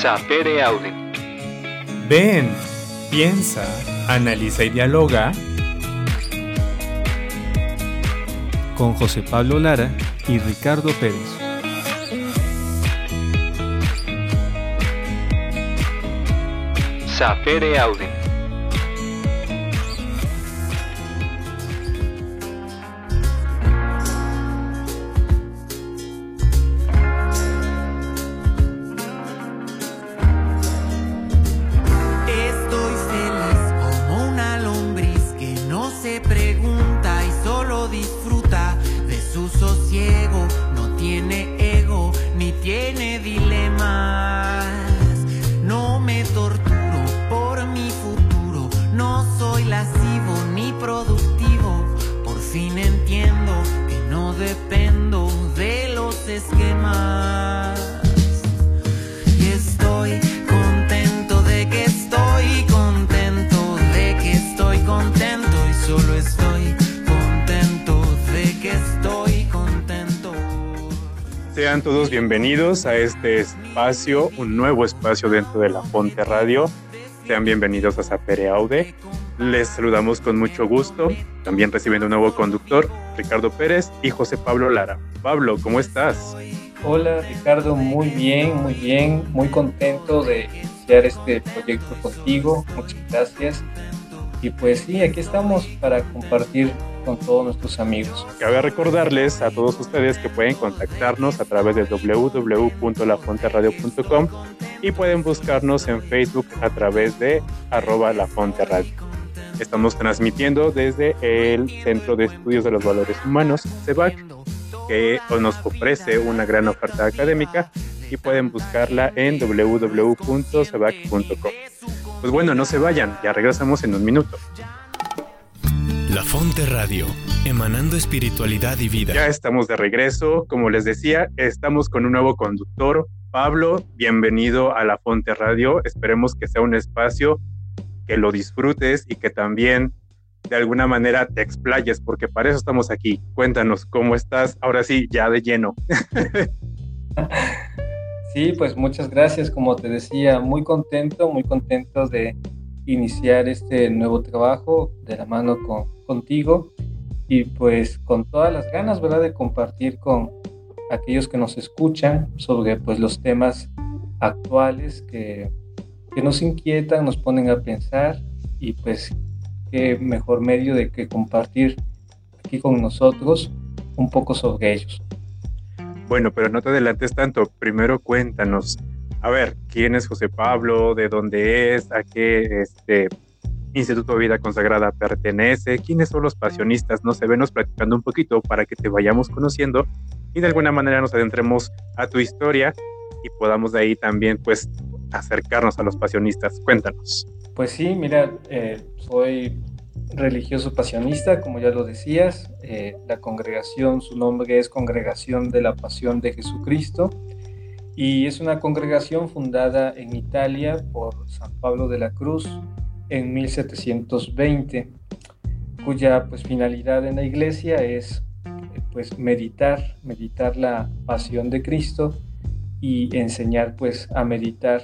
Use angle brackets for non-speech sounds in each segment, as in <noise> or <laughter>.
Sapere Aude. Ven, piensa, analiza y dialoga con José Pablo Lara y Ricardo Pérez. Sapere Aude. Bienvenidos a este espacio, un nuevo espacio dentro de la Fonte Radio. Sean bienvenidos a Sapere Aude. Les saludamos con mucho gusto. También recibiendo un nuevo conductor, Ricardo Pérez y José Pablo Lara. Pablo, ¿cómo estás? Hola Ricardo, muy bien, muy bien, muy contento de iniciar este proyecto contigo, muchas gracias. Y pues sí, aquí estamos para compartir con todos nuestros amigos. Cabe recordarles a todos ustedes que pueden contactarnos a través de www.lafonteradio.com y pueden buscarnos en Facebook a través de arroba lafonteradio. Estamos transmitiendo desde el Centro de Estudios de los Valores Humanos, CEBAC, que nos ofrece una gran oferta académica y pueden buscarla en www.cebac.com. Pues bueno, no se vayan, ya regresamos en un minuto. La Fonte Radio, emanando espiritualidad y vida. Ya estamos de regreso, como les decía, estamos con un nuevo conductor. Pablo, bienvenido a La Fonte Radio. Esperemos que sea un espacio que lo disfrutes y que también de alguna manera te explayes, porque para eso estamos aquí. Cuéntanos cómo estás, ahora sí, ya de lleno. <laughs> Sí, pues muchas gracias, como te decía, muy contento, muy contento de iniciar este nuevo trabajo de la mano con, contigo y pues con todas las ganas, ¿verdad?, de compartir con aquellos que nos escuchan sobre pues los temas actuales que, que nos inquietan, nos ponen a pensar y pues qué mejor medio de que compartir aquí con nosotros un poco sobre ellos. Bueno, pero no te adelantes tanto. Primero cuéntanos, a ver, ¿quién es José Pablo? ¿De dónde es? ¿A qué este, Instituto de Vida Consagrada pertenece? ¿Quiénes son los pasionistas? No se venos platicando un poquito para que te vayamos conociendo y de alguna manera nos adentremos a tu historia y podamos de ahí también pues acercarnos a los pasionistas. Cuéntanos. Pues sí, mira, eh, soy religioso pasionista, como ya lo decías. Eh, la congregación, su nombre es Congregación de la Pasión de Jesucristo y es una congregación fundada en Italia por San Pablo de la Cruz en 1720, cuya pues finalidad en la iglesia es pues meditar, meditar la pasión de Cristo y enseñar pues a meditar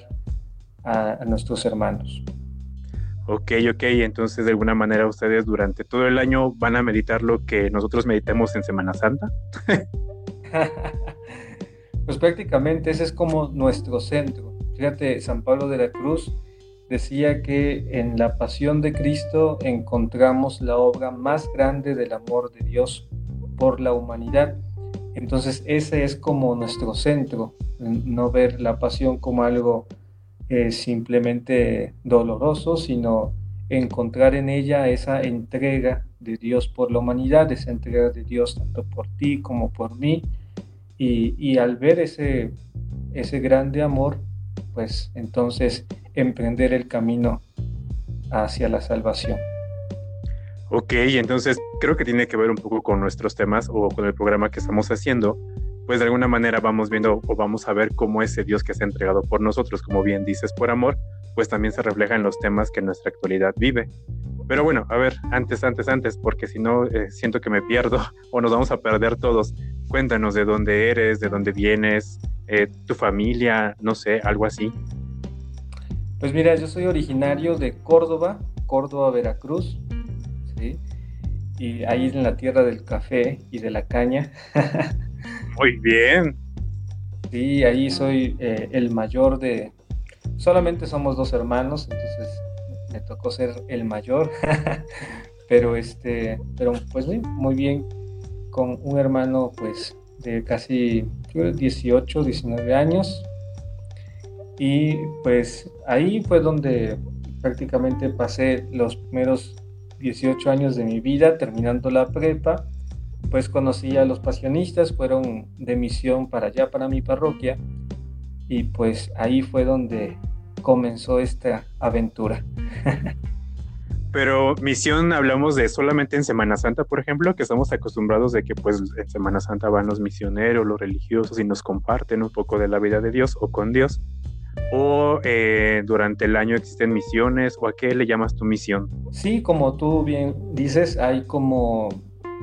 a, a nuestros hermanos. Ok, ok, entonces de alguna manera ustedes durante todo el año van a meditar lo que nosotros meditemos en Semana Santa. <laughs> pues prácticamente ese es como nuestro centro. Fíjate, San Pablo de la Cruz decía que en la pasión de Cristo encontramos la obra más grande del amor de Dios por la humanidad. Entonces ese es como nuestro centro, no ver la pasión como algo eh, simplemente doloroso, sino encontrar en ella esa entrega de Dios por la humanidad, esa entrega de Dios tanto por ti como por mí. Y, y al ver ese, ese grande amor, pues entonces emprender el camino hacia la salvación. Ok, entonces creo que tiene que ver un poco con nuestros temas o con el programa que estamos haciendo, pues de alguna manera vamos viendo o vamos a ver cómo ese Dios que se ha entregado por nosotros, como bien dices, por amor, pues también se refleja en los temas que nuestra actualidad vive. Pero bueno, a ver, antes, antes, antes, porque si no, eh, siento que me pierdo <laughs> o nos vamos a perder todos. Cuéntanos de dónde eres, de dónde vienes, eh, tu familia, no sé, algo así. Pues mira, yo soy originario de Córdoba, Córdoba, Veracruz, ¿sí? Y ahí en la tierra del café y de la caña. <laughs> Muy bien. Sí, ahí soy eh, el mayor de... Solamente somos dos hermanos, entonces me tocó ser el mayor. <laughs> pero este, pero pues muy bien, con un hermano pues de casi 18, 19 años. Y pues ahí fue donde prácticamente pasé los primeros 18 años de mi vida terminando la prepa. Pues conocí a los pasionistas, fueron de misión para allá, para mi parroquia. Y pues ahí fue donde comenzó esta aventura. <laughs> Pero misión hablamos de solamente en Semana Santa, por ejemplo, que estamos acostumbrados de que pues en Semana Santa van los misioneros, los religiosos y nos comparten un poco de la vida de Dios o con Dios. O eh, durante el año existen misiones o a qué le llamas tu misión? Sí, como tú bien dices, hay como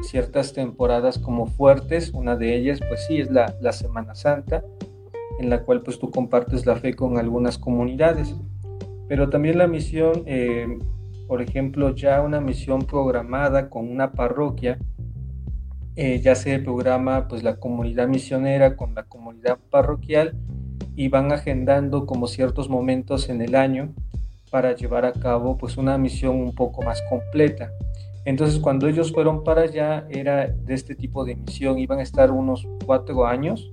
ciertas temporadas como fuertes. Una de ellas pues sí es la, la Semana Santa, en la cual pues tú compartes la fe con algunas comunidades. Pero también la misión eh, por ejemplo, ya una misión programada con una parroquia, eh, ya se programa pues la comunidad misionera con la comunidad parroquial y van agendando como ciertos momentos en el año para llevar a cabo pues una misión un poco más completa. Entonces cuando ellos fueron para allá era de este tipo de misión, iban a estar unos cuatro años,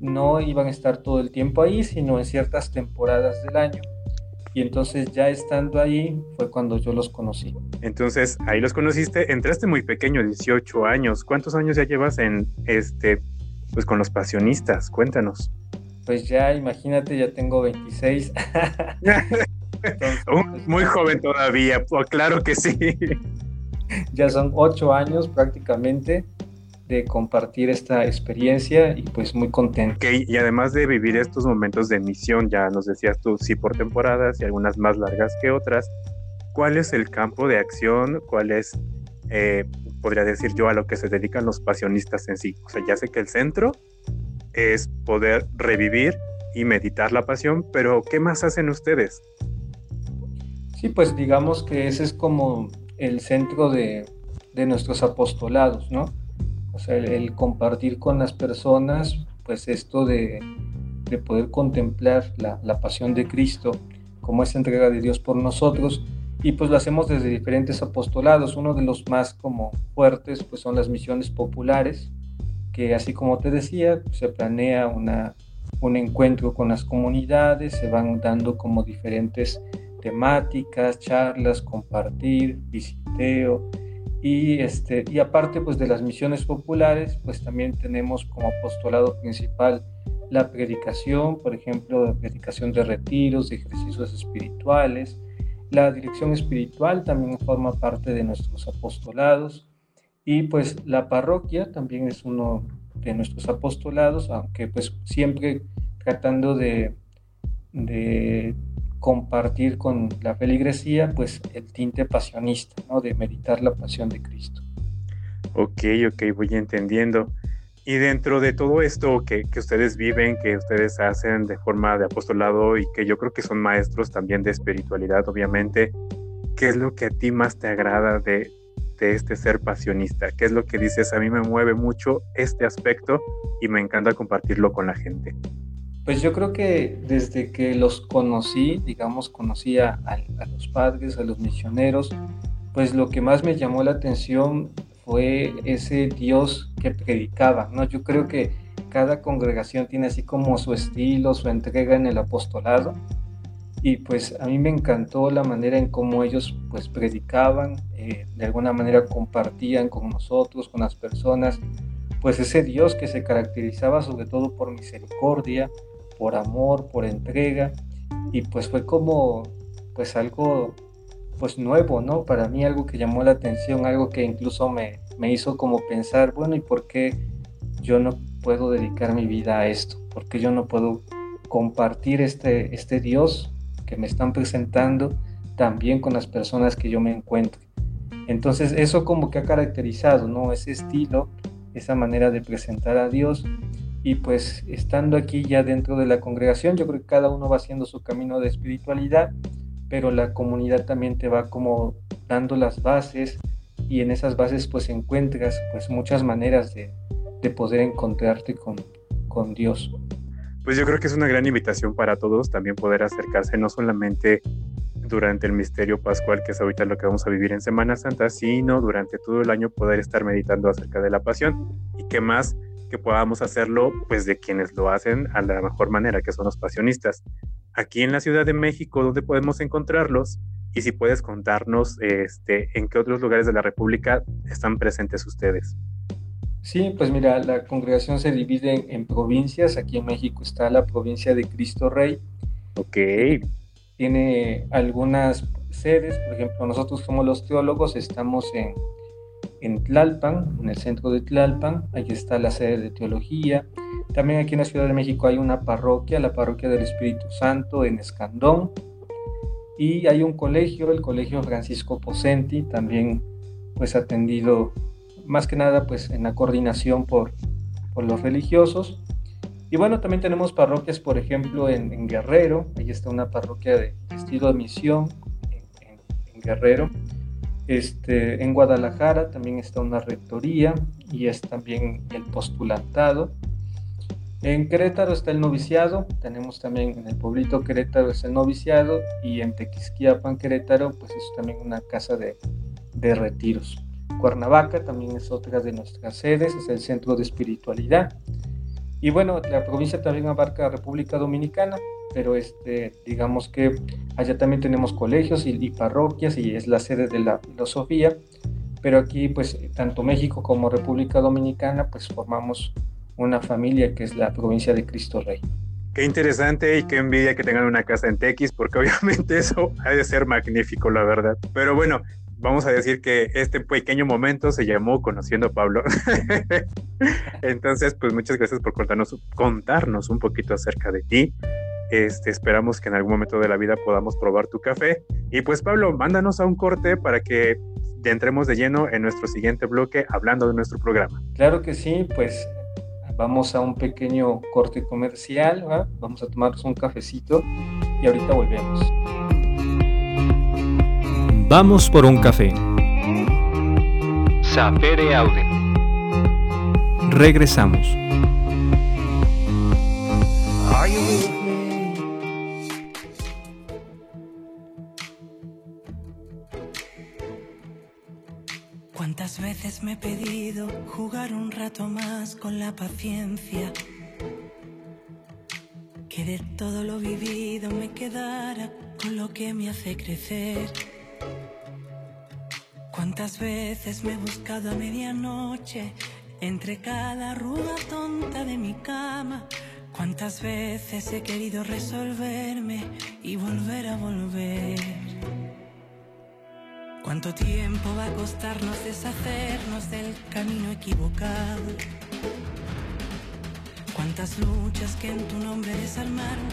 no iban a estar todo el tiempo ahí, sino en ciertas temporadas del año y entonces ya estando ahí fue cuando yo los conocí. Entonces ahí los conociste, entraste muy pequeño, 18 años. ¿Cuántos años ya llevas en este, pues con los pasionistas? Cuéntanos. Pues ya, imagínate, ya tengo 26. Pues, <laughs> muy joven todavía, pues, claro que sí. Ya son ocho años prácticamente de compartir esta experiencia y pues muy contento. Okay, y además de vivir estos momentos de misión, ya nos decías tú, sí por temporadas y algunas más largas que otras, ¿cuál es el campo de acción? ¿Cuál es, eh, podría decir yo, a lo que se dedican los pasionistas en sí? O sea, ya sé que el centro es poder revivir y meditar la pasión, pero ¿qué más hacen ustedes? Sí, pues digamos que ese es como el centro de, de nuestros apostolados, ¿no? O sea, el, compartir con las personas, pues esto de, de poder contemplar la, la, pasión de Cristo como esa entrega de Dios por nosotros. Y pues lo hacemos desde diferentes apostolados. Uno de los más como fuertes pues son las misiones populares, que así como te decía, se planea una, un encuentro con las comunidades, se van dando como diferentes temáticas, charlas, compartir, visiteo, y, este, y aparte pues de las misiones populares, pues también tenemos como apostolado principal la predicación, por ejemplo, la predicación de retiros, de ejercicios espirituales. La dirección espiritual también forma parte de nuestros apostolados. Y pues la parroquia también es uno de nuestros apostolados, aunque pues siempre tratando de, de compartir con la feligresía pues el tinte pasionista, ¿no? De meditar la pasión de Cristo. Ok, ok, voy entendiendo. Y dentro de todo esto que, que, ustedes viven, que ustedes hacen de forma de apostolado y que yo creo que son maestros también de espiritualidad, obviamente, ¿qué es lo que a ti más te agrada de, de este ser pasionista? ¿Qué es lo que dices? A mí me mueve mucho este aspecto y me encanta compartirlo con la gente. Pues yo creo que desde que los conocí, digamos, conocí a, los padres, a los misioneros, pues lo que más me llamó la atención fue ese Dios que predicaba, ¿no? Yo creo que cada congregación tiene así como su estilo, su entrega en el apostolado, y pues a mí me encantó la manera en cómo ellos pues predicaban, eh, de alguna manera compartían con nosotros, con las personas, pues ese Dios que se caracterizaba sobre todo por misericordia, por amor, por entrega y pues fue como pues algo pues nuevo, ¿no? Para mí algo que llamó la atención, algo que incluso me, me hizo como pensar, bueno, ¿y por qué yo no puedo dedicar mi vida a esto? ¿Por qué yo no puedo compartir este, este Dios que me están presentando también con las personas que yo me encuentro? Entonces eso como que ha caracterizado, ¿no? Ese estilo, esa manera de presentar a Dios Y pues estando aquí ya dentro de la congregación, yo creo que cada uno va haciendo su camino de espiritualidad, pero la comunidad también te va como dando las bases y en esas bases pues encuentras pues muchas maneras de, de poder encontrarte con, con Dios. Pues yo creo que es una gran invitación para todos también poder acercarse no solamente durante el misterio pascual, que es ahorita lo que vamos a vivir en Semana Santa, sino durante todo el año poder estar meditando acerca de la pasión. Y qué más que podamos hacerlo, pues de quienes lo hacen a la mejor manera, que son los pasionistas. Aquí en la Ciudad de México, ¿dónde podemos encontrarlos? Y si puedes contarnos este, en qué otros lugares de la República están presentes ustedes. Sí, pues mira, la congregación se divide en, provincias. Aquí en México está la provincia de Cristo Rey. Ok tiene algunas sedes, por ejemplo, nosotros como los teólogos estamos en, en Tlalpan, en el centro de Tlalpan, ahí está la sede de teología. También aquí en la Ciudad de México hay una parroquia, la parroquia del Espíritu Santo en Escandón. Y hay un colegio, el Colegio Francisco Posenti, también pues atendido más que nada pues en la coordinación por, por los religiosos. Y bueno, también tenemos parroquias, por ejemplo, en, Guerrero, ahí está una parroquia de estilo de misión en, Guerrero. Este, en Guadalajara también está una rectoría y es también el postulantado. En Querétaro está el noviciado, tenemos también en el pueblito Querétaro es el noviciado y en Tequisquiapan, Querétaro, pues es también una casa de, de retiros. Cuernavaca también es otra de nuestras sedes, es el centro de espiritualidad. Y bueno, la provincia también abarca República Dominicana, pero este, digamos que allá también tenemos colegios y, parroquias y es la sede de la filosofía, pero aquí pues tanto México como República Dominicana pues formamos una familia que es la provincia de Cristo Rey. Qué interesante y qué envidia que tengan una casa en Tequis, porque <laughs> obviamente eso ha de ser magnífico, la verdad. Pero bueno, vamos a decir que este pequeño momento se llamó Conociendo a Pablo. <laughs> Entonces, pues muchas gracias por contarnos, contarnos un poquito acerca de ti. Este, esperamos que en algún momento de la vida podamos probar tu café. Y pues Pablo, mándanos a un corte para que entremos de lleno en nuestro siguiente bloque hablando de nuestro programa. Claro que sí, pues vamos a un pequeño corte comercial, vamos a tomarnos un cafecito y ahorita volvemos. Vamos por un café. Sapere Aude. Regresamos. Jugar un rato más con la paciencia? Que de todo lo vivido me quedara con lo que me hace crecer. Cuántas veces me he buscado a medianoche entre cada ruda tonta de mi cama. Cuántas veces he querido resolverme y volver a volver. Cuánto tiempo va a costarnos deshacernos del camino equivocado. Cuántas luchas que en tu nombre desarmaron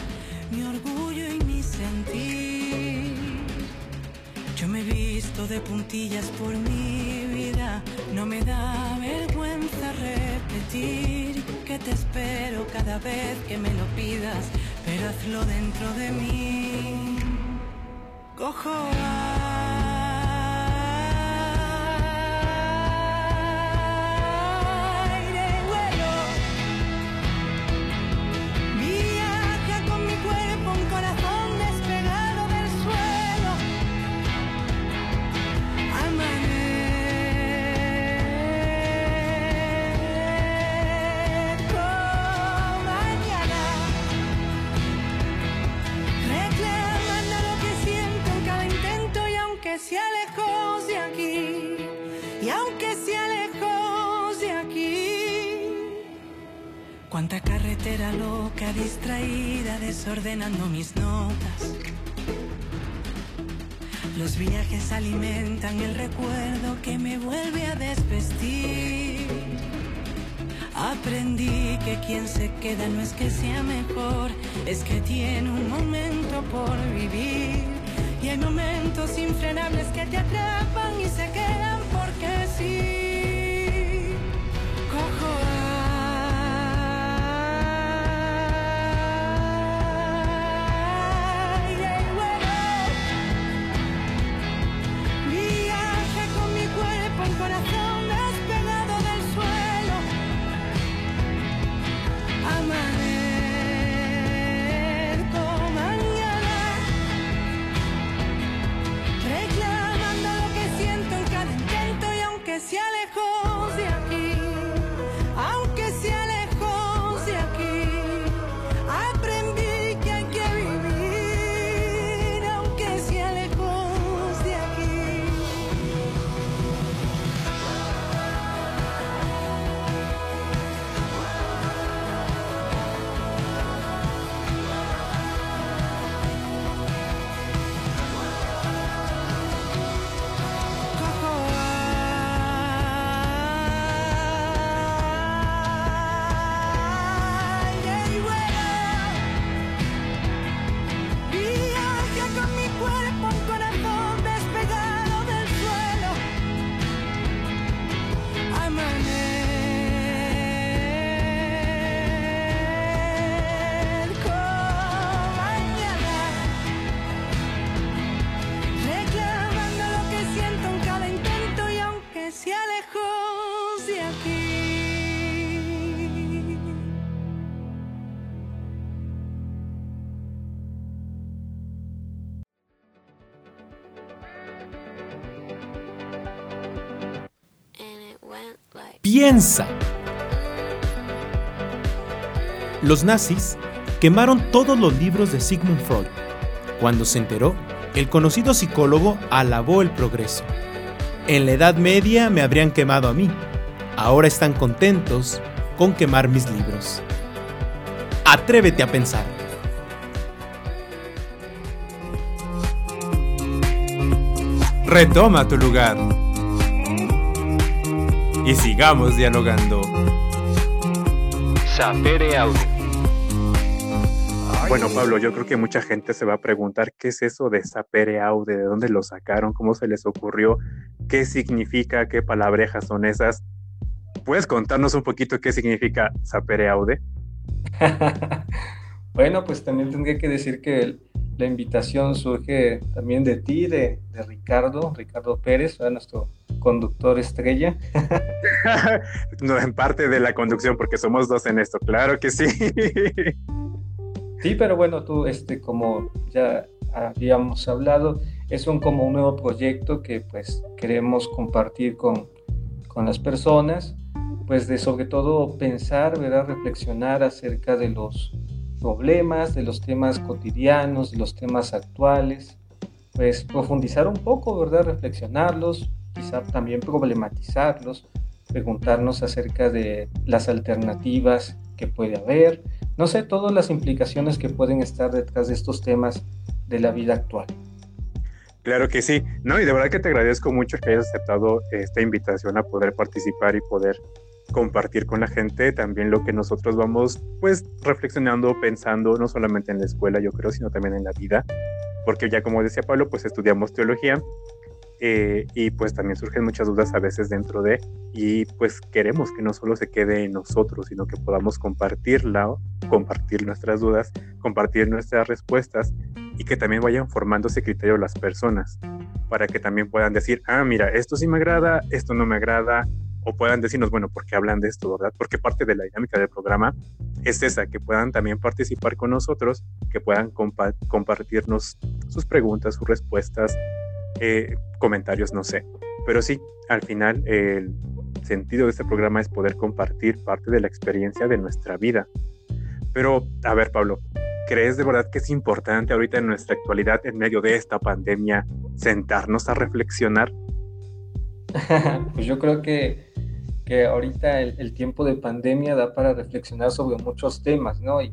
mi orgullo y mi sentir. Yo me he visto de puntillas por mi vida, no me da vergüenza repetir que te espero cada vez que me lo pidas, pero hazlo dentro de mí. Cojo Cuánta carretera loca, distraída, desordenando mis notas. Los viajes alimentan el recuerdo que me vuelve a desvestir. Aprendí que quien se queda no es que sea mejor, es que tiene un momento por vivir. Y hay momentos infrenables que te atrapan y se quedan porque sí. Piensa. Los nazis quemaron todos los libros de Sigmund Freud. Cuando se enteró, el conocido psicólogo alabó el progreso. En la Edad Media me habrían quemado a mí. Ahora están contentos con quemar mis libros. Atrévete a pensar. Retoma tu lugar. Y sigamos dialogando. Sapere Aude. Bueno, Pablo, yo creo que mucha gente se va a preguntar qué es eso de Sapere Aude, de dónde lo sacaron, cómo se les ocurrió, qué significa, qué palabrejas son esas. ¿Puedes contarnos un poquito qué significa Sapere Aude? <laughs> bueno, pues también tendría que decir que la invitación surge también de ti, de, Ricardo, Ricardo Pérez, nuestro conductor estrella. <laughs> no, en parte de la conducción, porque somos dos en esto, claro que sí. sí, pero bueno, tú, este, como ya habíamos hablado, es un como un nuevo proyecto que pues queremos compartir con, con las personas pues de sobre todo pensar, ¿verdad? reflexionar acerca de los problemas, de los temas cotidianos, de los temas actuales, pues profundizar un poco, ¿verdad? reflexionarlos, quizá también problematizarlos, preguntarnos acerca de las alternativas que puede haber, no sé, todas las implicaciones que pueden estar detrás de estos temas de la vida actual. Claro que sí, no, y de verdad que te agradezco mucho que hayas aceptado esta invitación a poder participar y poder compartir con la gente también lo que nosotros vamos pues reflexionando, pensando, no solamente en la escuela yo creo, sino también en la vida, porque ya como decía Pablo, pues estudiamos teología eh, y pues también surgen muchas dudas a veces dentro de y pues queremos que no solo se quede en nosotros, sino que podamos compartirla, compartir nuestras dudas, compartir nuestras respuestas y que también vayan formando ese criterio las personas para que también puedan decir, ah, mira, esto sí me agrada, esto no me agrada, o puedan decirnos, bueno, ¿por qué hablan de esto, verdad? Porque parte de la dinámica del programa es esa, que puedan también participar con nosotros, que puedan compartirnos sus preguntas, sus respuestas, eh, comentarios, no sé. Pero sí, al final el sentido de este programa es poder compartir parte de la experiencia de nuestra vida. Pero, a ver, Pablo, ¿crees de verdad que es importante ahorita en nuestra actualidad, en medio de esta pandemia, sentarnos a reflexionar? <laughs> pues yo creo que que ahorita el, tiempo de pandemia da para reflexionar sobre muchos temas, ¿no? Y,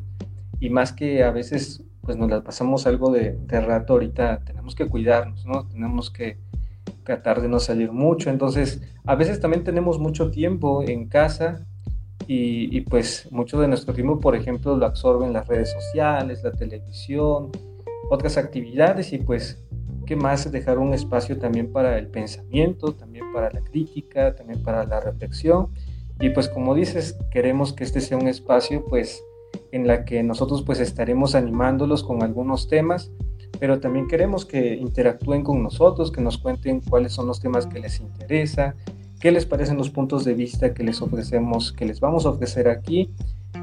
más que a veces pues nos las pasamos algo de, rato ahorita, tenemos que cuidarnos, ¿no? Tenemos que tratar de no salir mucho, entonces a veces también tenemos mucho tiempo en casa y, pues mucho de nuestro tiempo, por ejemplo, lo absorben las redes sociales, la televisión, otras actividades y pues ¿qué más? Dejar un espacio también para el pensamiento, también para la crítica, también para la reflexión. Y pues como dices, queremos que este sea un espacio pues en la que nosotros pues estaremos animándolos con algunos temas, pero también queremos que interactúen con nosotros, que nos cuenten cuáles son los temas que les interesa, qué les parecen los puntos de vista que les ofrecemos, que les vamos a ofrecer aquí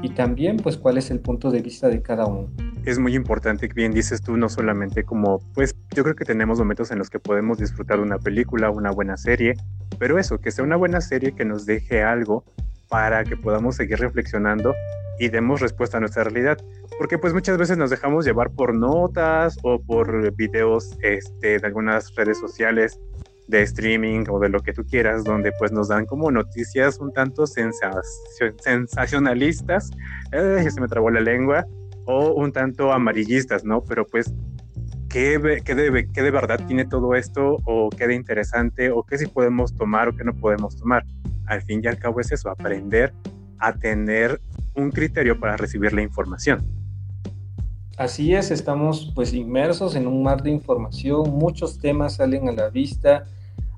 y también pues cuál es el punto de vista de cada uno. Es muy importante, bien dices tú, no solamente como, pues yo creo que tenemos momentos en los que podemos disfrutar una película, una buena serie, pero eso, que sea una buena serie que nos deje algo para que podamos seguir reflexionando y demos respuesta a nuestra realidad. Porque pues muchas veces nos dejamos llevar por notas o por videos este, de algunas redes sociales de streaming o de lo que tú quieras, donde pues nos dan como noticias un tanto sensacionalistas. Eh, se me trabó la lengua o un tanto amarillistas, ¿no? Pero pues, ¿qué, qué, de, ¿qué de verdad tiene todo esto? ¿O qué de interesante? ¿O qué sí podemos tomar o qué no podemos tomar? Al fin y al cabo es eso, aprender a tener un criterio para recibir la información. Así es, estamos pues inmersos en un mar de información, muchos temas salen a la vista,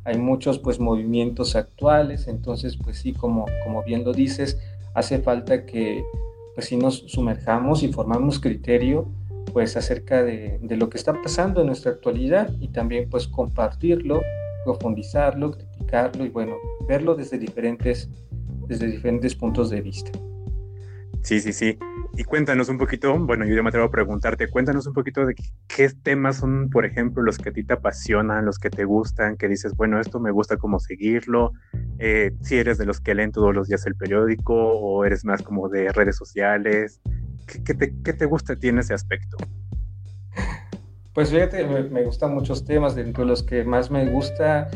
hay muchos pues movimientos actuales, entonces pues sí, como, como bien lo dices, hace falta que pues si nos sumerjamos y formamos criterio pues acerca de, lo que está pasando en nuestra actualidad y también pues compartirlo, profundizarlo, criticarlo y bueno, verlo desde diferentes, desde diferentes puntos de vista. Sí, sí, sí. Y cuéntanos un poquito, bueno, yo ya me atrevo a preguntarte, cuéntanos un poquito de qué, temas son, por ejemplo, los que a ti te apasionan, los que te gustan, que dices, bueno, esto me gusta como seguirlo, eh, si eres de los que leen todos los días el periódico o eres más como de redes sociales, ¿qué, te, gusta a ti en ese aspecto? Pues fíjate, me, gustan muchos temas, dentro de los que más me gusta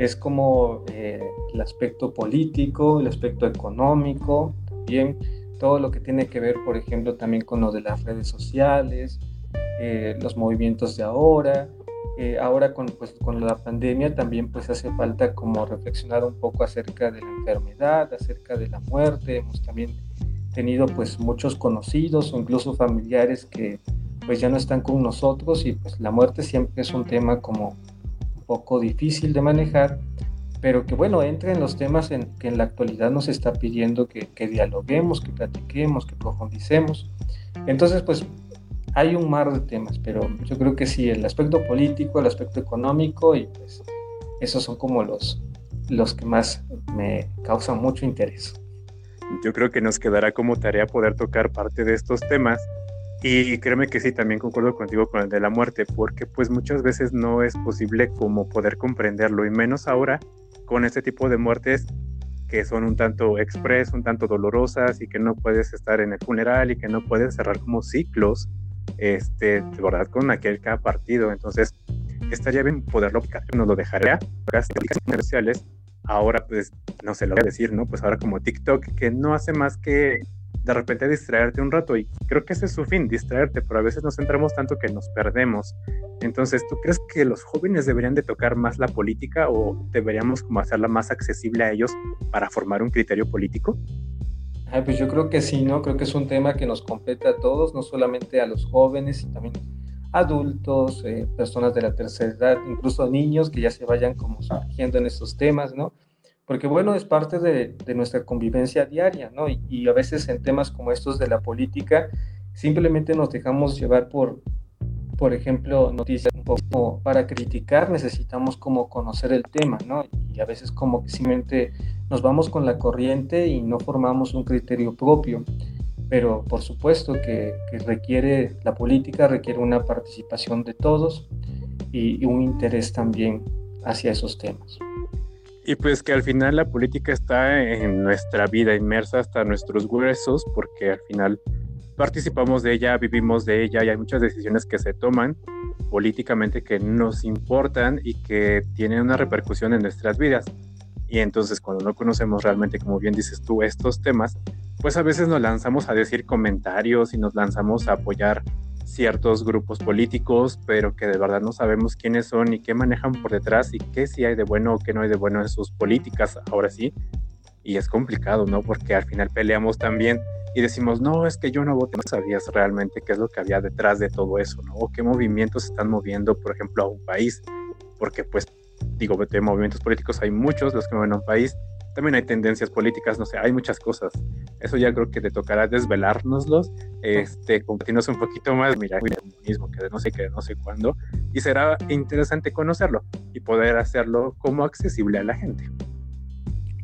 es como eh, el aspecto político, el aspecto económico, también todo lo que tiene que ver, por ejemplo, también con lo de las redes sociales, eh, los movimientos de ahora. Eh, ahora con, pues, con la pandemia también pues hace falta como reflexionar un poco acerca de la enfermedad, acerca de la muerte. Hemos también tenido pues muchos conocidos o incluso familiares que pues ya no están con nosotros y pues la muerte siempre es un tema como poco difícil de manejar pero que bueno, entre en los temas en que en la actualidad nos está pidiendo que, que dialoguemos, que platiquemos, que profundicemos. Entonces, pues hay un mar de temas, pero yo creo que sí, el aspecto político, el aspecto económico, y pues esos son como los, los que más me causan mucho interés. Yo creo que nos quedará como tarea poder tocar parte de estos temas y créeme que sí, también concuerdo contigo con el de la muerte, porque pues muchas veces no es posible como poder comprenderlo, y menos ahora con este tipo de muertes que son un tanto express, un tanto dolorosas y que no puedes estar en el funeral y que no puedes cerrar como ciclos, este, de verdad, con aquel que ha partido. Entonces, estaría bien poderlo, nos lo dejaría, ahora pues, no sé lo voy a decir, ¿no? Pues ahora como TikTok, que no hace más que de repente distraerte un rato y creo que ese es su fin, distraerte, pero a veces nos centramos tanto que nos perdemos. Entonces, ¿tú crees que los jóvenes deberían de tocar más la política o deberíamos como hacerla más accesible a ellos para formar un criterio político? pues yo creo que sí, ¿no? Creo que es un tema que nos compete a todos, no solamente a los jóvenes, sino también adultos, eh, personas de la tercera edad, incluso niños que ya se vayan como surgiendo en estos temas, ¿no? Porque bueno, es parte de, nuestra convivencia diaria, ¿no? Y, a veces en temas como estos de la política, simplemente nos dejamos llevar por, por ejemplo, noticias un poco para criticar, necesitamos como conocer el tema, ¿no? Y a veces como que simplemente nos vamos con la corriente y no formamos un criterio propio. Pero por supuesto que, requiere, la política requiere una participación de todos y un interés también hacia esos temas. Y pues que al final la política está en nuestra vida, inmersa hasta nuestros huesos, porque al final participamos de ella, vivimos de ella y hay muchas decisiones que se toman políticamente que nos importan y que tienen una repercusión en nuestras vidas. Y entonces cuando no conocemos realmente, como bien dices tú, estos temas, pues a veces nos lanzamos a decir comentarios y nos lanzamos a apoyar ciertos grupos políticos, pero que de verdad no sabemos quiénes son y qué manejan por detrás y qué sí hay de bueno o qué no hay de bueno en sus políticas, ahora sí. Y es complicado, ¿no? Porque al final peleamos también y decimos, no, es que yo no voté, no sabías realmente qué es lo que había detrás de todo eso, ¿no? O qué movimientos están moviendo, por ejemplo, a un país. Porque pues, digo, de movimientos políticos hay muchos los que mueven a un país, también hay tendencias políticas, no sé, hay muchas cosas. Eso ya creo que te tocará desvelárnoslos, este, compartirnos un poquito más, mira, el comunismo, que de no sé qué, no sé cuándo, y será interesante conocerlo y poder hacerlo como accesible a la gente.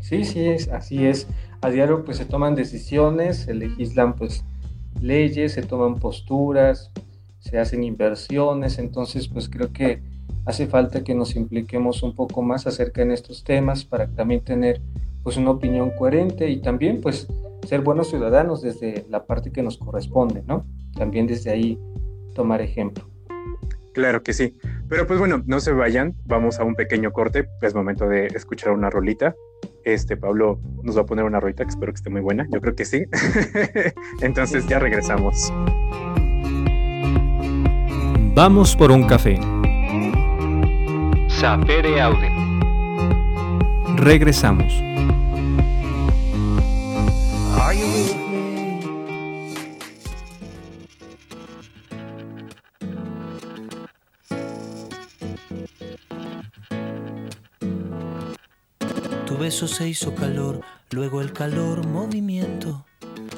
Sí, sí, es, así es. A diario pues se toman decisiones, se legislan pues leyes, se toman posturas, se hacen inversiones, entonces pues creo que hace falta que nos impliquemos un poco más acerca de estos temas para también tener pues una opinión coherente y también pues ser buenos ciudadanos desde la parte que nos corresponde, ¿no? También desde ahí tomar ejemplo. Claro que sí. Pero pues bueno, no se vayan, vamos a un pequeño corte, es momento de escuchar una rolita. Este Pablo nos va a poner una rolita que espero que esté muy buena, yo creo que sí. <laughs> Entonces ya regresamos. Vamos por un café. Sapere Aude. Regresamos. Tu beso se hizo calor, luego el calor movimiento,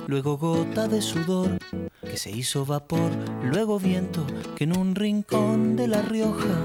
luego gota de sudor que se hizo vapor, luego viento que en un rincón de La Rioja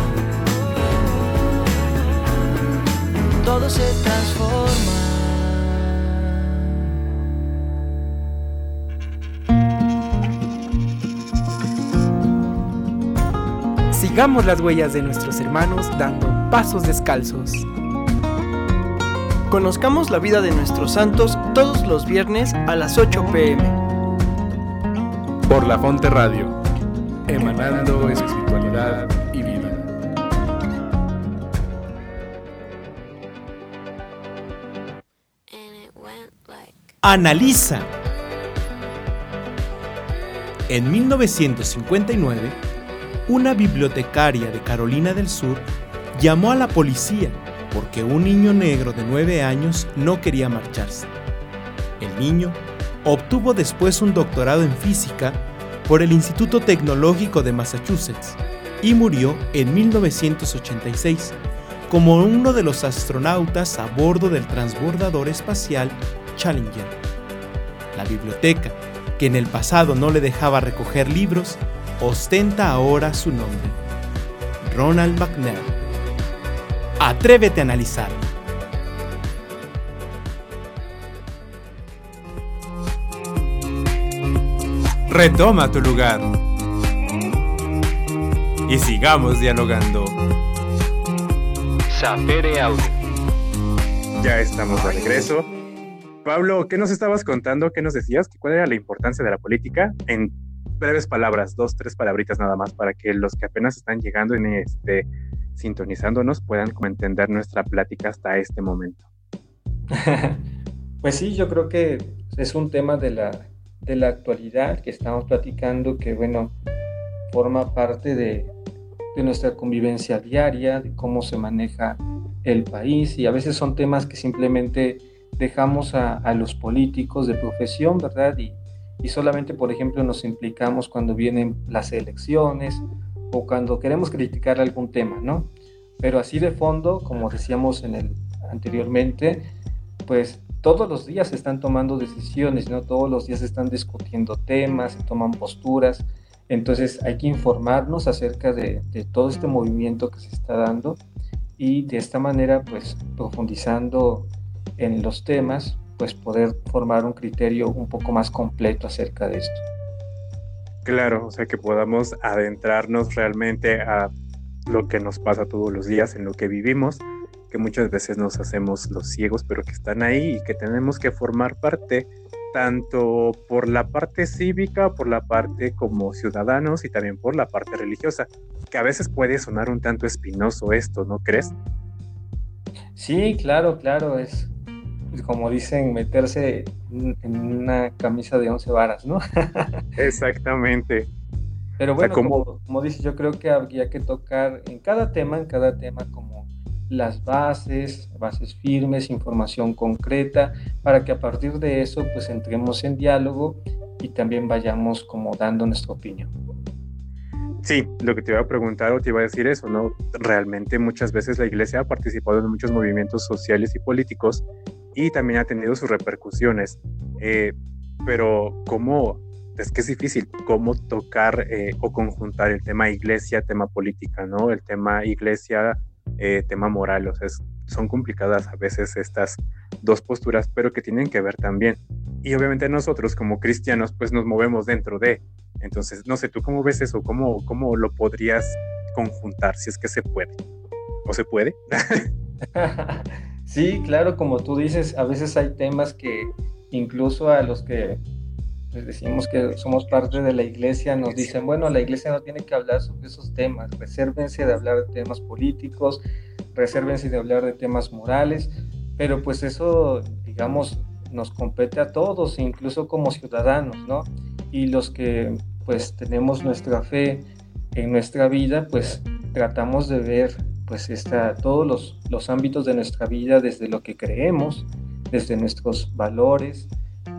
Todo se transforma. Sigamos las huellas de nuestros hermanos dando pasos descalzos. Conozcamos la vida de nuestros santos todos los viernes a las 8 pm. Por la Fonte Radio, emanando espiritualidad Analiza. En 1959, una bibliotecaria de Carolina del Sur llamó a la policía porque un niño negro de 9 años no quería marcharse. El niño obtuvo después un doctorado en física por el Instituto Tecnológico de Massachusetts y murió en 1986 como uno de los astronautas a bordo del transbordador espacial Challenger. La biblioteca, que en el pasado no le dejaba recoger libros, ostenta ahora su nombre. Ronald McNair. Atrévete a analizar. Retoma tu lugar. Y sigamos dialogando. Ya estamos de regreso Pablo, ¿qué nos estabas contando? ¿Qué nos decías? ¿Cuál era la importancia de la política? En breves palabras, dos, tres palabritas nada más, para que los que apenas están llegando en este sintonizándonos puedan entender nuestra plática hasta este momento. <laughs> pues sí, yo creo que es un tema de la, de la actualidad que estamos platicando que, bueno, forma parte de, de nuestra convivencia diaria, de cómo se maneja el país y a veces son temas que simplemente dejamos a, los políticos de profesión, ¿verdad? Y, y solamente, por ejemplo, nos implicamos cuando vienen las elecciones o cuando queremos criticar algún tema, ¿no? Pero así de fondo, como decíamos en el anteriormente, pues todos los días se están tomando decisiones, ¿no? Todos los días se están discutiendo temas, se toman posturas. Entonces hay que informarnos acerca de, de, todo este movimiento que se está dando y de esta manera, pues profundizando en los temas, pues poder formar un criterio un poco más completo acerca de esto. Claro, o sea, que podamos adentrarnos realmente a lo que nos pasa todos los días, en lo que vivimos, que muchas veces nos hacemos los ciegos, pero que están ahí y que tenemos que formar parte tanto por la parte cívica, por la parte como ciudadanos y también por la parte religiosa, que a veces puede sonar un tanto espinoso esto, ¿no crees? Sí, claro, claro, es como dicen, meterse en una camisa de once varas, ¿no? <laughs> Exactamente. Pero bueno, como, como dices, yo creo que habría que tocar en cada tema, en cada tema como las bases, bases firmes, información concreta, para que a partir de eso pues entremos en diálogo y también vayamos como dando nuestra opinión. Sí, lo que te iba a preguntar o te iba a decir eso, ¿no? Realmente muchas veces la iglesia ha participado en muchos movimientos sociales y políticos y también ha tenido sus repercusiones. Eh, pero ¿cómo? Es que es difícil, ¿cómo tocar eh, o conjuntar el tema iglesia, tema política, ¿no? El tema iglesia, eh, tema moral, o sea, son complicadas a veces estas dos posturas, pero que tienen que ver también. Y obviamente nosotros como cristianos, pues nos movemos dentro de. Entonces, no sé, ¿tú cómo ves eso? ¿Cómo, cómo lo podrías conjuntar, si es que se puede? ¿O se puede? <laughs> Sí, claro, como tú dices, a veces hay temas que incluso a los que les decimos que somos parte de la iglesia nos dicen, bueno, la iglesia no tiene que hablar sobre esos temas, resérvense de hablar de temas políticos, resérvense de hablar de temas morales, pero pues eso, digamos, nos compete a todos, incluso como ciudadanos, ¿no? Y los que pues tenemos nuestra fe en nuestra vida, pues tratamos de ver pues está todos los, los ámbitos de nuestra vida, desde lo que creemos, desde nuestros valores,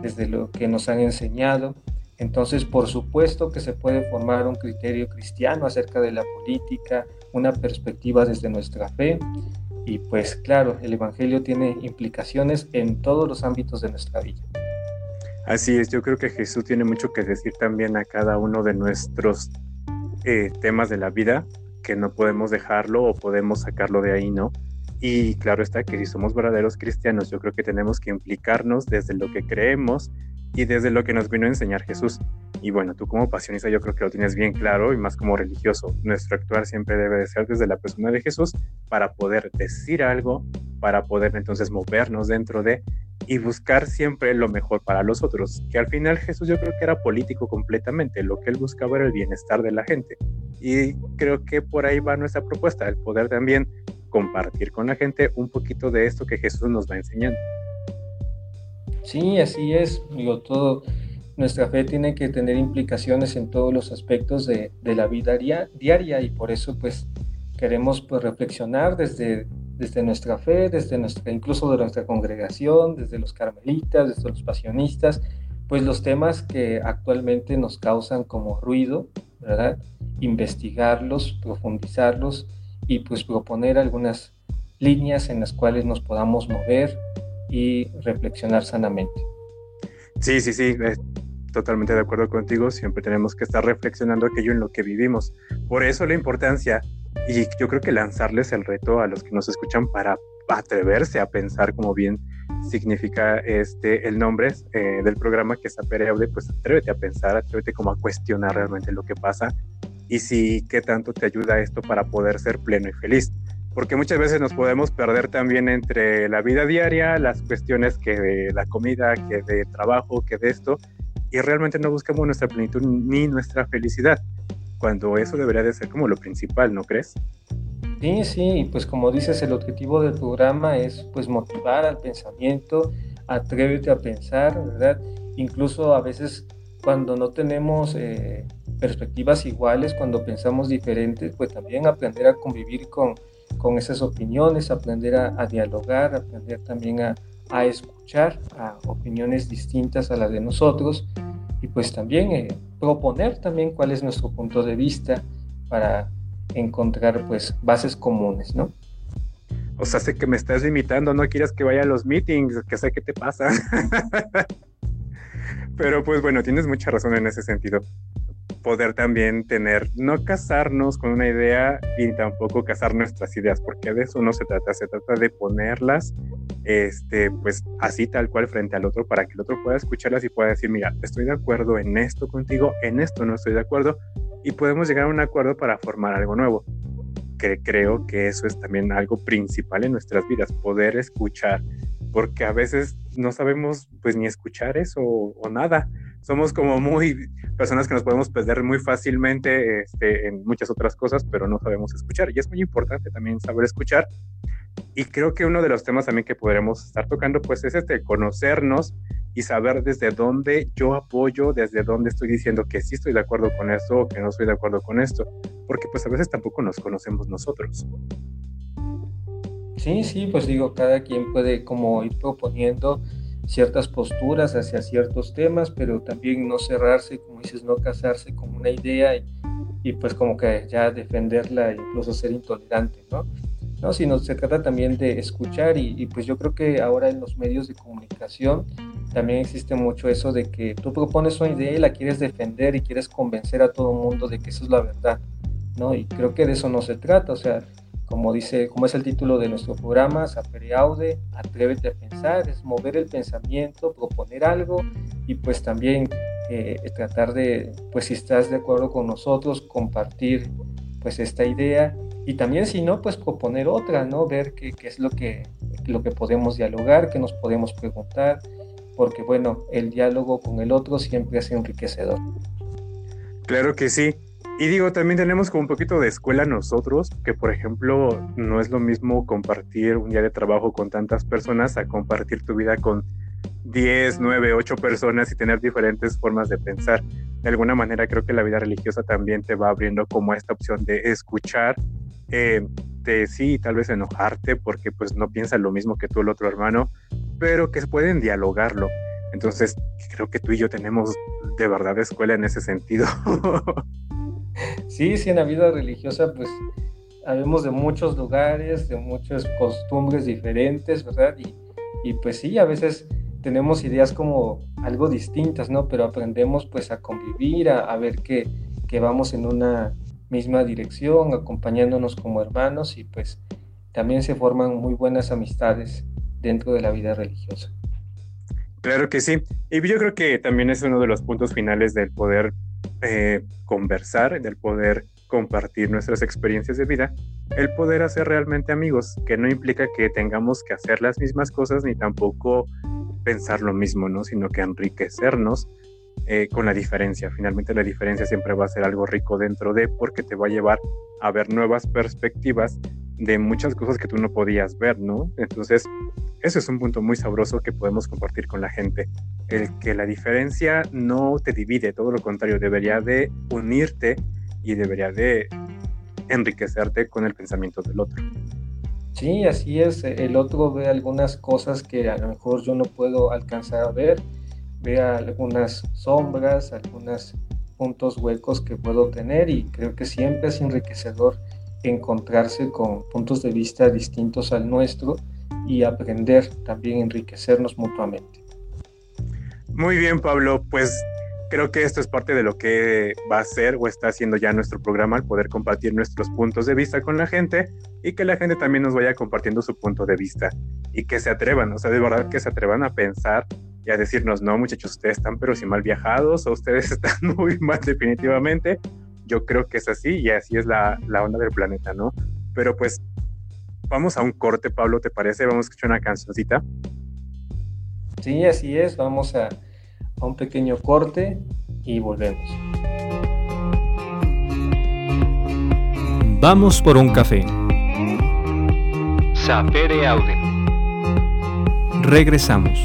desde lo que nos han enseñado. Entonces, por supuesto que se puede formar un criterio cristiano acerca de la política, una perspectiva desde nuestra fe. Y pues claro, el Evangelio tiene implicaciones en todos los ámbitos de nuestra vida. Así es, yo creo que Jesús tiene mucho que decir también a cada uno de nuestros eh, temas de la vida, que no podemos dejarlo o podemos sacarlo de ahí, ¿no? Y claro está que si somos verdaderos cristianos, yo creo que tenemos que implicarnos desde lo que creemos y desde lo que nos vino a enseñar Jesús. Y bueno, tú como pasionista yo creo que lo tienes bien claro y más como religioso. Nuestro actuar siempre debe de ser desde la persona de Jesús para poder decir algo, para poder entonces movernos dentro de y buscar siempre lo mejor para los otros. Que al final Jesús yo creo que era político completamente. Lo que él buscaba era el bienestar de la gente. Y creo que por ahí va nuestra propuesta, el poder también compartir con la gente un poquito de esto que Jesús nos va enseñando. Sí, así es. Digo, todo, nuestra fe tiene que tener implicaciones en todos los aspectos de, de la vida diaria y por eso pues queremos pues, reflexionar desde, desde nuestra fe, desde nuestra, incluso de nuestra congregación, desde los carmelitas, desde los pasionistas, pues los temas que actualmente nos causan como ruido, ¿verdad? investigarlos, profundizarlos y pues proponer algunas líneas en las cuales nos podamos mover y reflexionar sanamente. Sí, sí, sí, totalmente de acuerdo contigo. Siempre tenemos que estar reflexionando aquello en lo que vivimos. Por eso la importancia, y yo creo que lanzarles el reto a los que nos escuchan para atreverse a pensar como bien significa este el nombre eh, del programa que es Apereude, pues atrévete a pensar, atrévete como a cuestionar realmente lo que pasa y si qué tanto te ayuda esto para poder ser pleno y feliz. Porque muchas veces nos podemos perder también entre la vida diaria, las cuestiones que de la comida, que de trabajo, que de esto, y realmente no buscamos nuestra plenitud ni nuestra felicidad, cuando eso debería de ser como lo principal, ¿no crees? Sí, sí, pues como dices, el objetivo del programa es pues motivar al pensamiento, atrévete a pensar, ¿verdad? Incluso a veces cuando no tenemos eh, perspectivas iguales, cuando pensamos diferentes, pues también aprender a convivir con, con esas opiniones, aprender a, dialogar, aprender también a, a, escuchar a opiniones distintas a las de nosotros y pues también eh, proponer también cuál es nuestro punto de vista para encontrar pues bases comunes, ¿no? O sea, sé que me estás imitando, no quieras que vaya a los meetings, que sé qué te pasa. <laughs> Pero pues bueno, tienes mucha razón en ese sentido. Poder también tener, no casarnos con una idea y tampoco casar nuestras ideas, porque de eso no se trata, se trata de ponerlas, este, pues así tal cual frente al otro para que el otro pueda escucharlas y pueda decir, mira, estoy de acuerdo en esto contigo, en esto no estoy de acuerdo y podemos llegar a un acuerdo para formar algo nuevo. Que creo que eso es también algo principal en nuestras vidas, poder escuchar, porque a veces no sabemos pues ni escuchar eso o, nada. Somos como muy personas que nos podemos perder muy fácilmente este, en muchas otras cosas, pero no sabemos escuchar. Y es muy importante también saber escuchar. Y creo que uno de los temas también que podremos estar tocando pues es este, conocernos y saber desde dónde yo apoyo, desde dónde estoy diciendo que sí estoy de acuerdo con esto o que no estoy de acuerdo con esto, porque pues a veces tampoco nos conocemos nosotros. Sí, sí, pues digo, cada quien puede como ir proponiendo ciertas posturas hacia ciertos temas, pero también no cerrarse, como dices, no casarse con una idea y, pues como que ya defenderla, incluso ser intolerante, ¿no? No, sino se trata también de escuchar y, y, pues yo creo que ahora en los medios de comunicación también existe mucho eso de que tú propones una idea y la quieres defender y quieres convencer a todo el mundo de que eso es la verdad, ¿no? Y creo que de eso no se trata, o sea, como dice, como es el título de nuestro programa, Sapere Aude, atrévete a pensar, es mover el pensamiento, proponer algo y pues también eh, tratar de, pues si estás de acuerdo con nosotros, compartir pues esta idea y también si no, pues proponer otra, ¿no? Ver qué, qué es lo que, lo que podemos dialogar, qué nos podemos preguntar, porque bueno, el diálogo con el otro siempre es enriquecedor. Claro que sí. Y digo, también tenemos como un poquito de escuela nosotros, que por ejemplo no es lo mismo compartir un día de trabajo con tantas personas a compartir tu vida con 10, 9, 8 personas y tener diferentes formas de pensar. De alguna manera creo que la vida religiosa también te va abriendo como esta opción de escuchar, eh, de sí, tal vez enojarte porque pues no piensa lo mismo que tú el otro hermano, pero que pueden dialogarlo. Entonces creo que tú y yo tenemos de verdad escuela en ese sentido. <laughs> Sí, sí, en la vida religiosa, pues habemos de muchos lugares, de muchas costumbres diferentes, ¿verdad? Y, pues sí, a veces tenemos ideas como algo distintas, ¿no? Pero aprendemos pues a convivir, a, a ver que, que, vamos en una misma dirección, acompañándonos como hermanos y pues también se forman muy buenas amistades dentro de la vida religiosa. Claro que sí. Y yo creo que también es uno de los puntos finales del poder eh, conversar, del poder compartir nuestras experiencias de vida, el poder hacer realmente amigos, que no implica que tengamos que hacer las mismas cosas ni tampoco pensar lo mismo, ¿no? Sino que enriquecernos eh, con la diferencia. Finalmente la diferencia siempre va a ser algo rico dentro de porque te va a llevar a ver nuevas perspectivas de muchas cosas que tú no podías ver, ¿no? Entonces, eso es un punto muy sabroso que podemos compartir con la gente. El que la diferencia no te divide, todo lo contrario, debería de unirte y debería de enriquecerte con el pensamiento del otro. Sí, así es. El otro ve algunas cosas que a lo mejor yo no puedo alcanzar a ver, ve algunas sombras, algunos puntos huecos que puedo tener y creo que siempre es enriquecedor encontrarse con puntos de vista distintos al nuestro y aprender también enriquecernos mutuamente. Muy bien, Pablo, pues creo que esto es parte de lo que va a ser o está haciendo ya nuestro programa, el poder compartir nuestros puntos de vista con la gente y que la gente también nos vaya compartiendo su punto de vista y que se atrevan, o sea, de verdad que se atrevan a pensar y a decirnos, no, muchachos, ustedes están pero si mal viajados o ustedes <laughs> están muy mal definitivamente yo creo que es así y así es la, la onda del planeta, ¿no? Pero pues vamos a un corte, Pablo, ¿te parece? Vamos a escuchar una cancioncita. Sí, así es, vamos a, a un pequeño corte y volvemos. Vamos por un café. Sapere Aude. Regresamos.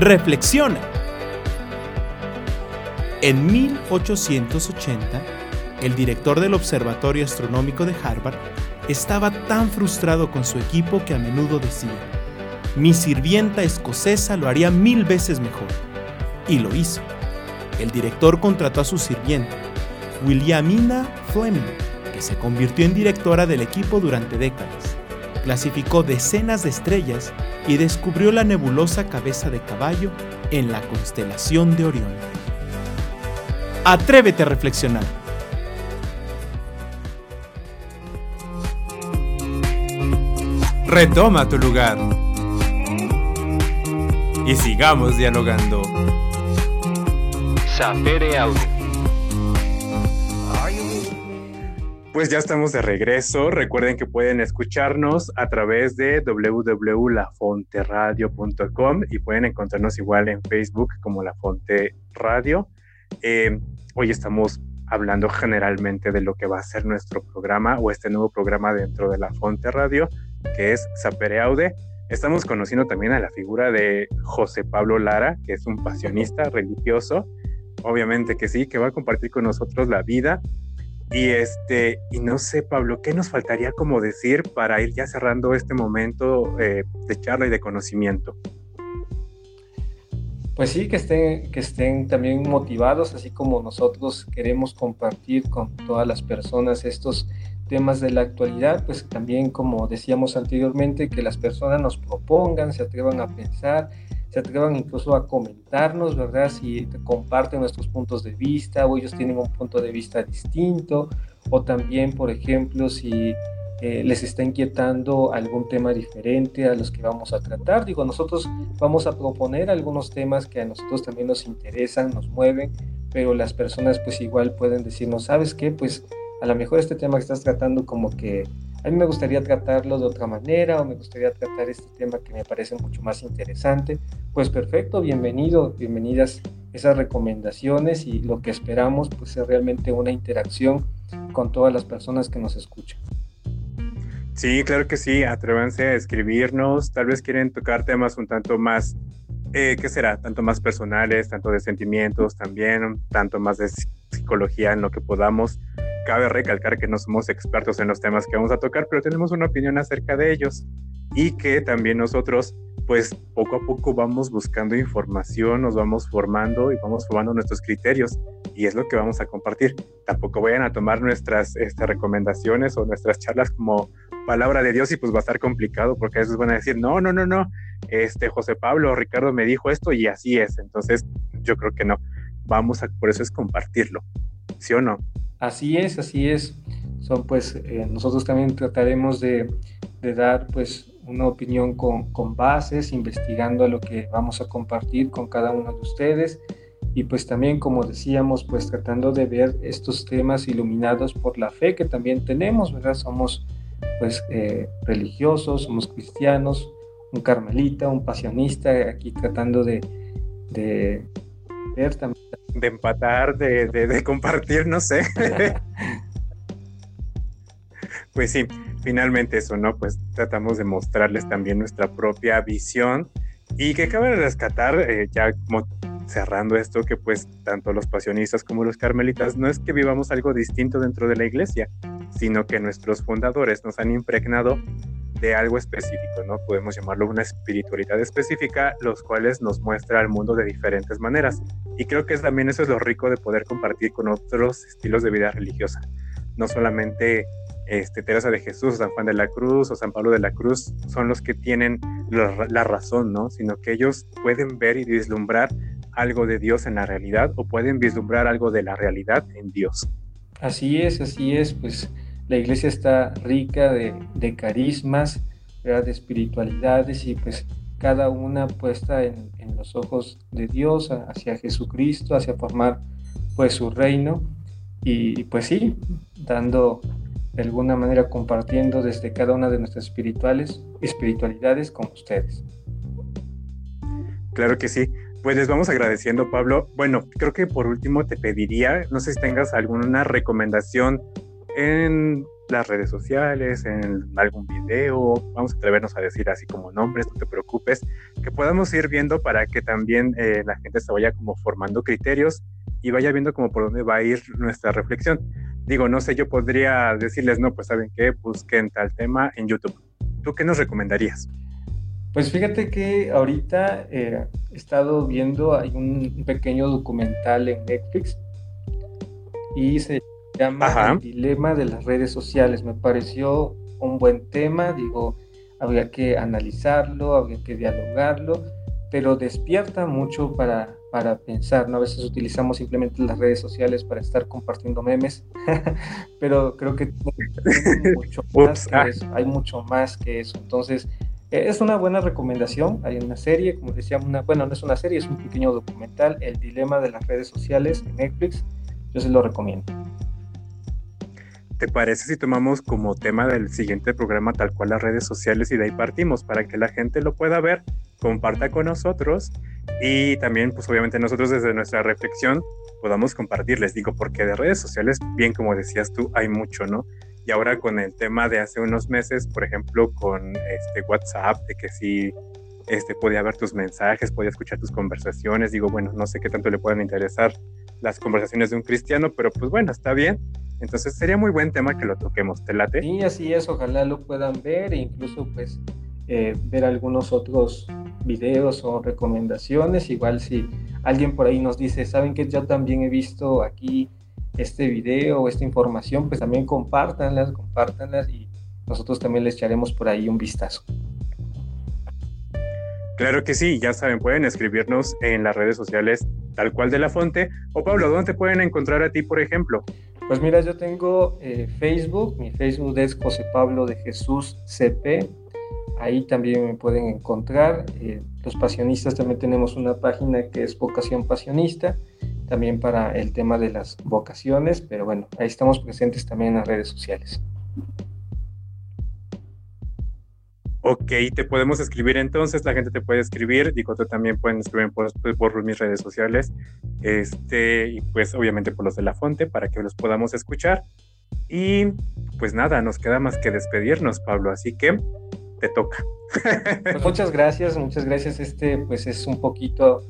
Reflexiona. En 1880, el director del Observatorio Astronómico de Harvard estaba tan frustrado con su equipo que a menudo decía, mi sirvienta escocesa lo haría mil veces mejor. Y lo hizo. El director contrató a su sirvienta, Williamina Fleming, que se convirtió en directora del equipo durante décadas. Clasificó decenas de estrellas y descubrió la nebulosa cabeza de caballo en la constelación de Orión. Atrévete a reflexionar. Retoma tu lugar. Y sigamos dialogando. Sapere Audio. Pues ya estamos de regreso. Recuerden que pueden escucharnos a través de www.lafonteradio.com y pueden encontrarnos igual en Facebook como La Fonte Radio. Eh, hoy estamos hablando generalmente de lo que va a ser nuestro programa o este nuevo programa dentro de La Fonte Radio, que es Sapere Aude. Estamos conociendo también a la figura de José Pablo Lara, que es un pasionista religioso. Obviamente que sí, que va a compartir con nosotros la vida y este, y no sé, Pablo, ¿qué nos faltaría como decir para ir ya cerrando este momento eh, de charla y de conocimiento? Pues sí, que estén, que estén también motivados, así como nosotros queremos compartir con todas las personas estos temas de la actualidad, pues también como decíamos anteriormente, que las personas nos propongan, se atrevan a pensar, se atrevan incluso a comentarnos, ¿verdad? Si comparten nuestros puntos de vista o ellos tienen un punto de vista distinto, o también, por ejemplo, si eh, les está inquietando algún tema diferente a los que vamos a tratar. Digo, nosotros vamos a proponer algunos temas que a nosotros también nos interesan, nos mueven, pero las personas pues igual pueden decirnos, ¿sabes qué? Pues a lo mejor este tema que estás tratando como que a mí me gustaría tratarlo de otra manera o me gustaría tratar este tema que me parece mucho más interesante, pues perfecto, bienvenido, bienvenidas esas recomendaciones y lo que esperamos pues es realmente una interacción con todas las personas que nos escuchan. Sí, claro que sí, atrévanse a escribirnos, tal vez quieren tocar temas un tanto más, eh, ¿qué será? Tanto más personales, tanto de sentimientos también, tanto más de psicología en lo que podamos. Cabe recalcar que no somos expertos en los temas que vamos a tocar, pero tenemos una opinión acerca de ellos y que también nosotros pues poco a poco vamos buscando información, nos vamos formando y vamos formando nuestros criterios y es lo que vamos a compartir. Tampoco vayan a tomar nuestras este, recomendaciones o nuestras charlas como palabra de Dios y pues va a estar complicado porque a veces van a decir, no, no, no, no, este José Pablo, Ricardo me dijo esto y así es. Entonces yo creo que no, vamos a, por eso es compartirlo, ¿sí o no? Así es, así es. Son pues, eh, nosotros también trataremos de, de dar pues una opinión con, con, bases, investigando lo que vamos a compartir con cada uno de ustedes y pues también como decíamos pues tratando de ver estos temas iluminados por la fe que también tenemos, ¿verdad? Somos pues eh, religiosos, somos cristianos, un carmelita, un pasionista, aquí tratando de, de también. De empatar, de, de, de compartir, no sé. <laughs> pues sí, finalmente eso, ¿no? Pues tratamos de mostrarles también nuestra propia visión y que cabe rescatar, eh, ya como cerrando esto, que pues tanto los pasionistas como los carmelitas no es que vivamos algo distinto dentro de la iglesia, sino que nuestros fundadores nos han impregnado de algo específico, ¿no? Podemos llamarlo una espiritualidad específica, los cuales nos muestra al mundo de diferentes maneras. Y creo que también eso es lo rico de poder compartir con otros estilos de vida religiosa. No solamente este, Teresa de Jesús, San Juan de la Cruz o San Pablo de la Cruz son los que tienen la, razón, ¿no? Sino que ellos pueden ver y vislumbrar algo de Dios en la realidad o pueden vislumbrar algo de la realidad en Dios. Así es, así es, pues la iglesia está rica de, carismas, ¿verdad? de espiritualidades y pues cada una puesta en, los ojos de Dios, hacia Jesucristo, hacia formar pues su reino y, y pues sí, dando de alguna manera compartiendo desde cada una de nuestras espirituales, espiritualidades con ustedes. Claro que sí. Pues les vamos agradeciendo, Pablo. Bueno, creo que por último te pediría, no sé si tengas alguna recomendación en las redes sociales, en algún video, vamos a atrevernos a decir así como nombres, no te preocupes, que podamos ir viendo para que también eh, la gente se vaya como formando criterios y vaya viendo como por dónde va a ir nuestra reflexión. Digo, no sé, yo podría decirles, no, pues saben qué, busquen tal tema en YouTube. ¿Tú qué nos recomendarías? Pues fíjate que ahorita eh, he estado viendo, hay un pequeño documental en Netflix y se llama Ajá. El dilema de las redes sociales. Me pareció un buen tema, digo, habría que analizarlo, habría que dialogarlo, pero despierta mucho para, para pensar, ¿no? A veces utilizamos simplemente las redes sociales para estar compartiendo memes, <laughs> pero creo que hay <laughs> mucho, más que eso, hay mucho más que eso. Entonces, es una buena recomendación. Hay una serie, como decía, una, bueno, no es una serie, es un pequeño documental, El dilema de las redes sociales en Netflix. Yo se lo recomiendo. ¿Te parece si tomamos como tema del siguiente programa tal cual las redes sociales y de ahí partimos para que la gente lo pueda ver, comparta con nosotros y también, pues obviamente nosotros desde nuestra reflexión podamos compartirles, digo, porque de redes sociales, bien como decías tú, hay mucho, ¿no? Y ahora con el tema de hace unos meses, por ejemplo, con este WhatsApp, de que sí este, podía ver tus mensajes, podía escuchar tus conversaciones. Digo, bueno, no sé qué tanto le puedan interesar las conversaciones de un cristiano, pero pues bueno, está bien. Entonces sería muy buen tema que lo toquemos. ¿Te late? Sí, así es. Ojalá lo puedan ver e incluso pues eh, ver algunos otros videos o recomendaciones. Igual si alguien por ahí nos dice, ¿saben que yo también he visto aquí este video o esta información? Pues también compártanlas, compártanlas y nosotros también les echaremos por ahí un vistazo. Claro que sí, ya saben, pueden escribirnos en las redes sociales tal cual de la fonte. O Pablo, ¿dónde te pueden encontrar a ti, por ejemplo? Pues mira, yo tengo eh, Facebook, mi Facebook es José Pablo de Jesús CP, ahí también me pueden encontrar. Eh, los pasionistas también tenemos una página que es Vocación Pasionista, también para el tema de las vocaciones, pero bueno, ahí estamos presentes también en las redes sociales. Ok, te podemos escribir entonces, la gente te puede escribir, digo, tú también pueden escribir por, por, mis redes sociales, este, y pues obviamente por los de la fonte para que los podamos escuchar. Y pues nada, nos queda más que despedirnos, Pablo, así que te toca. Pues muchas gracias, muchas gracias. Este pues es un poquito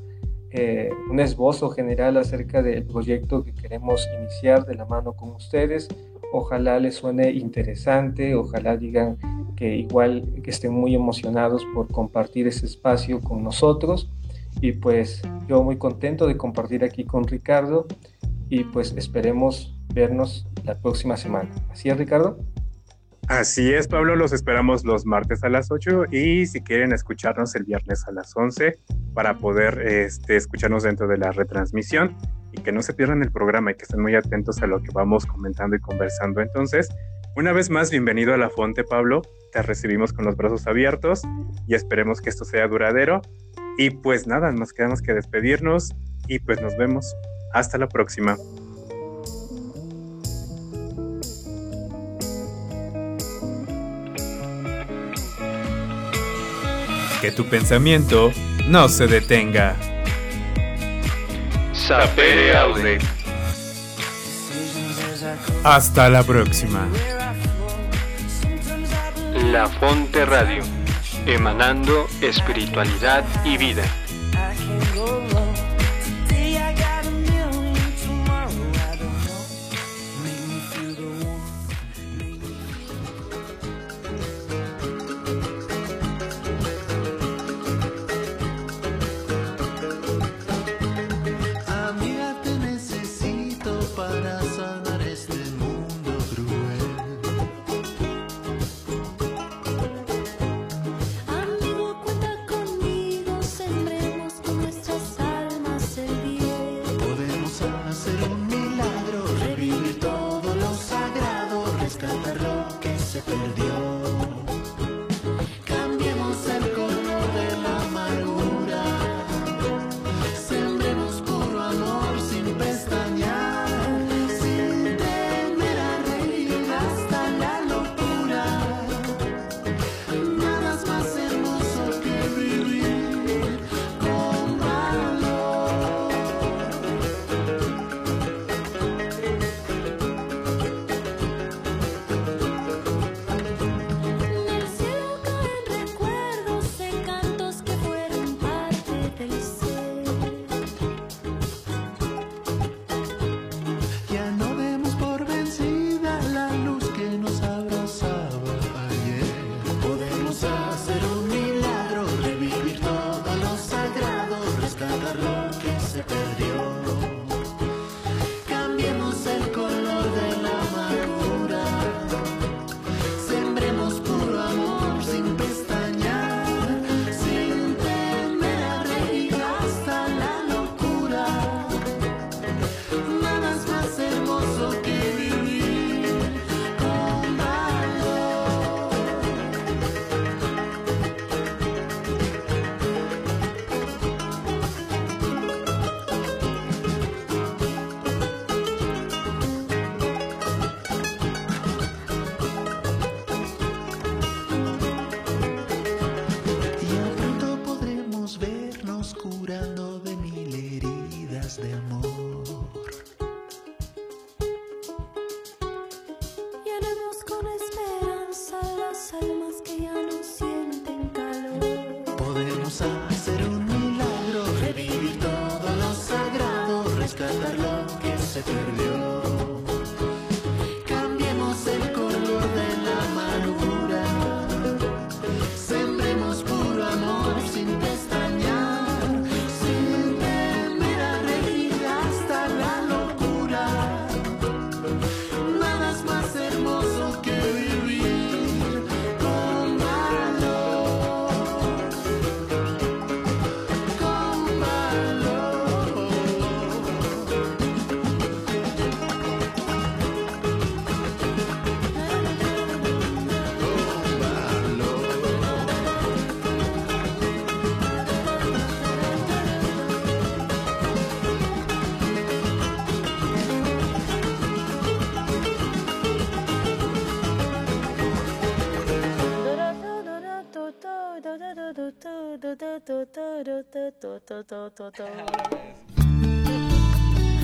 eh, un esbozo general acerca del proyecto que queremos iniciar de la mano con ustedes. Ojalá les suene interesante, ojalá digan que igual que estén muy emocionados por compartir ese espacio con nosotros. Y pues yo muy contento de compartir aquí con Ricardo y pues esperemos vernos la próxima semana. ¿Así es, Ricardo? Así es, Pablo, los esperamos los martes a las 8 y si quieren escucharnos el viernes a las 11 para poder este, escucharnos dentro de la retransmisión y que no se pierdan el programa y que estén muy atentos a lo que vamos comentando y conversando. Entonces, una vez más, bienvenido a La Fonte, Pablo. Te recibimos con los brazos abiertos y esperemos que esto sea duradero. Y pues nada, nos quedamos que despedirnos y pues nos vemos. Hasta la próxima. Que tu pensamiento no se detenga. Sapere Aude. Hasta la próxima. La Fonte Radio, emanando espiritualidad y vida.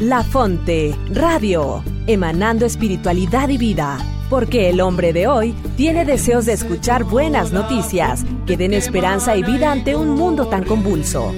La Fonte, radio, emanando espiritualidad y vida, porque el hombre de hoy tiene deseos de escuchar buenas noticias que den esperanza y vida ante un mundo tan convulso.